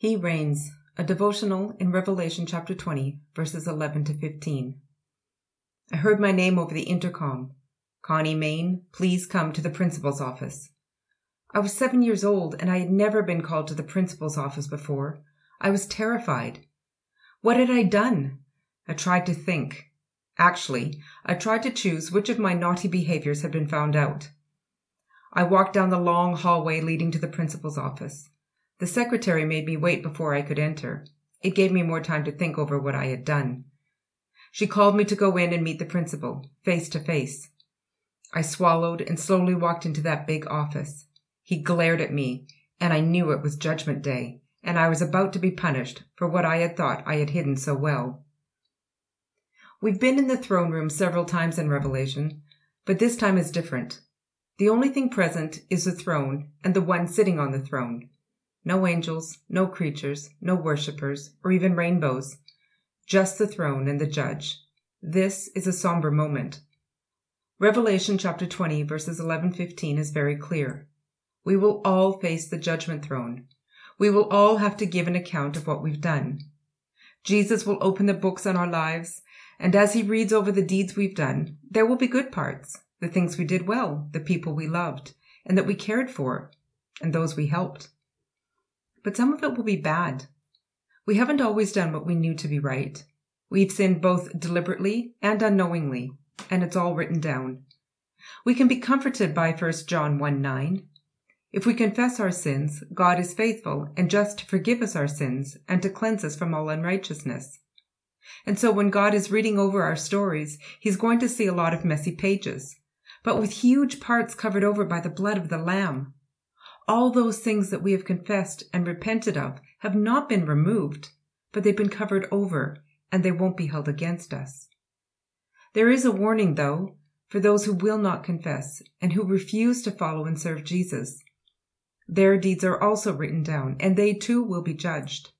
He reigns, a devotional in Revelation chapter 20, verses 11 to 15. I heard my name over the intercom. Connie Main, please come to the principal's office. I was seven years old and I had never been called to the principal's office before. I was terrified. What had I done? I tried to think. Actually, I tried to choose which of my naughty behaviors had been found out. I walked down the long hallway leading to the principal's office. The secretary made me wait before I could enter. It gave me more time to think over what I had done. She called me to go in and meet the principal, face to face. I swallowed and slowly walked into that big office. He glared at me, and I knew it was Judgment Day, and I was about to be punished for what I had thought I had hidden so well. We've been in the throne room several times in Revelation, but this time is different. The only thing present is the throne and the one sitting on the throne. No angels, no creatures, no worshippers, or even rainbows. Just the throne and the judge. This is a somber moment. Revelation chapter 20 verses 11-15 is very clear. We will all face the judgment throne. We will all have to give an account of what we've done. Jesus will open the books on our lives, and as he reads over the deeds we've done, there will be good parts, the things we did well, the people we loved, and that we cared for, and those we helped but some of it will be bad. We haven't always done what we knew to be right. We've sinned both deliberately and unknowingly, and it's all written down. We can be comforted by 1 John 1 9. If we confess our sins, God is faithful and just to forgive us our sins and to cleanse us from all unrighteousness. And so when God is reading over our stories, he's going to see a lot of messy pages, but with huge parts covered over by the blood of the Lamb. All those things that we have confessed and repented of have not been removed, but they've been covered over and they won't be held against us. There is a warning, though, for those who will not confess and who refuse to follow and serve Jesus. Their deeds are also written down, and they too will be judged.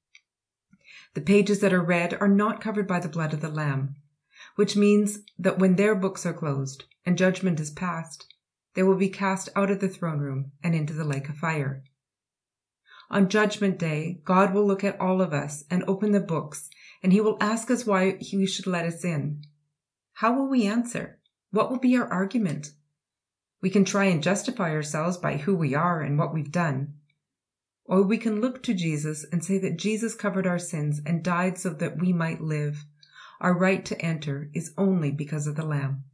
The pages that are read are not covered by the blood of the Lamb, which means that when their books are closed and judgment is passed, they will be cast out of the throne room and into the lake of fire. On Judgment Day, God will look at all of us and open the books, and He will ask us why He should let us in. How will we answer? What will be our argument? We can try and justify ourselves by who we are and what we've done. Or we can look to Jesus and say that Jesus covered our sins and died so that we might live. Our right to enter is only because of the Lamb.